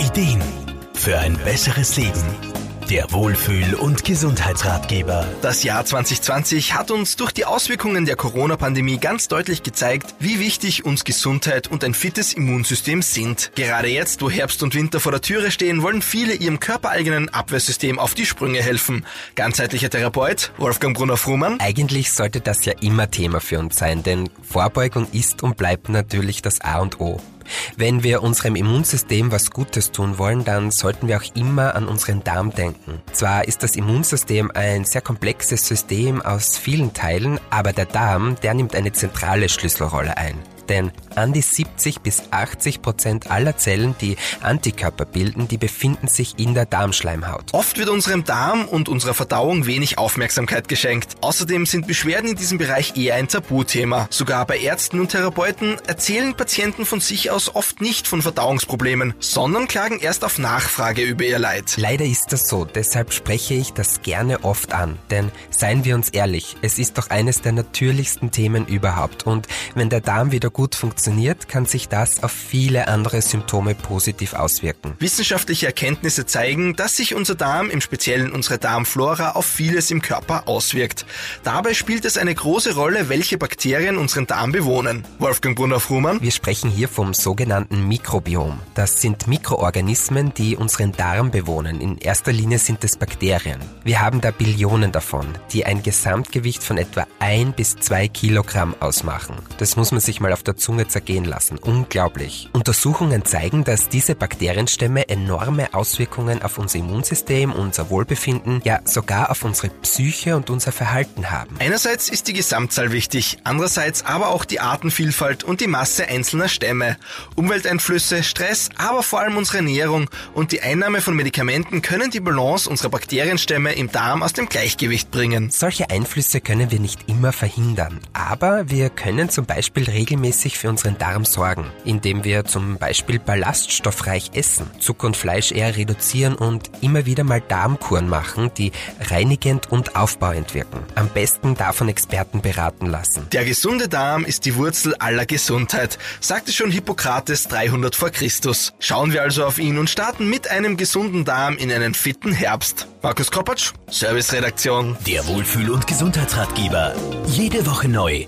Ideen für ein besseres Leben. Der Wohlfühl- und Gesundheitsratgeber. Das Jahr 2020 hat uns durch die Auswirkungen der Corona-Pandemie ganz deutlich gezeigt, wie wichtig uns Gesundheit und ein fittes Immunsystem sind. Gerade jetzt, wo Herbst und Winter vor der Türe stehen, wollen viele ihrem körpereigenen Abwehrsystem auf die Sprünge helfen. Ganzheitlicher Therapeut Wolfgang Brunner-Frumann. Eigentlich sollte das ja immer Thema für uns sein, denn Vorbeugung ist und bleibt natürlich das A und O. Wenn wir unserem Immunsystem was Gutes tun wollen, dann sollten wir auch immer an unseren Darm denken. Zwar ist das Immunsystem ein sehr komplexes System aus vielen Teilen, aber der Darm, der nimmt eine zentrale Schlüsselrolle ein denn an die 70 bis 80 Prozent aller Zellen, die Antikörper bilden, die befinden sich in der Darmschleimhaut. Oft wird unserem Darm und unserer Verdauung wenig Aufmerksamkeit geschenkt. Außerdem sind Beschwerden in diesem Bereich eher ein Tabuthema. Sogar bei Ärzten und Therapeuten erzählen Patienten von sich aus oft nicht von Verdauungsproblemen, sondern klagen erst auf Nachfrage über ihr Leid. Leider ist das so, deshalb spreche ich das gerne oft an. Denn seien wir uns ehrlich, es ist doch eines der natürlichsten Themen überhaupt. Und wenn der Darm wieder gut gut funktioniert, kann sich das auf viele andere Symptome positiv auswirken. Wissenschaftliche Erkenntnisse zeigen, dass sich unser Darm, im Speziellen unsere Darmflora, auf vieles im Körper auswirkt. Dabei spielt es eine große Rolle, welche Bakterien unseren Darm bewohnen. Wolfgang Brunner-Frumann. Wir sprechen hier vom sogenannten Mikrobiom. Das sind Mikroorganismen, die unseren Darm bewohnen. In erster Linie sind es Bakterien. Wir haben da Billionen davon, die ein Gesamtgewicht von etwa ein bis zwei Kilogramm ausmachen. Das muss man sich mal auf der der Zunge zergehen lassen. Unglaublich. Untersuchungen zeigen, dass diese Bakterienstämme enorme Auswirkungen auf unser Immunsystem, unser Wohlbefinden, ja sogar auf unsere Psyche und unser Verhalten haben. Einerseits ist die Gesamtzahl wichtig, andererseits aber auch die Artenvielfalt und die Masse einzelner Stämme. Umwelteinflüsse, Stress, aber vor allem unsere Ernährung und die Einnahme von Medikamenten können die Balance unserer Bakterienstämme im Darm aus dem Gleichgewicht bringen. Solche Einflüsse können wir nicht immer verhindern, aber wir können zum Beispiel regelmäßig regelmäßig für unseren Darm sorgen, indem wir zum Beispiel ballaststoffreich essen, Zucker und Fleisch eher reduzieren und immer wieder mal Darmkuren machen, die reinigend und aufbauend wirken. Am besten davon Experten beraten lassen. Der gesunde Darm ist die Wurzel aller Gesundheit, sagte schon Hippokrates 300 vor Christus. Schauen wir also auf ihn und starten mit einem gesunden Darm in einen fitten Herbst. Markus Kopatsch, Serviceredaktion. Der Wohlfühl- und Gesundheitsratgeber. Jede Woche neu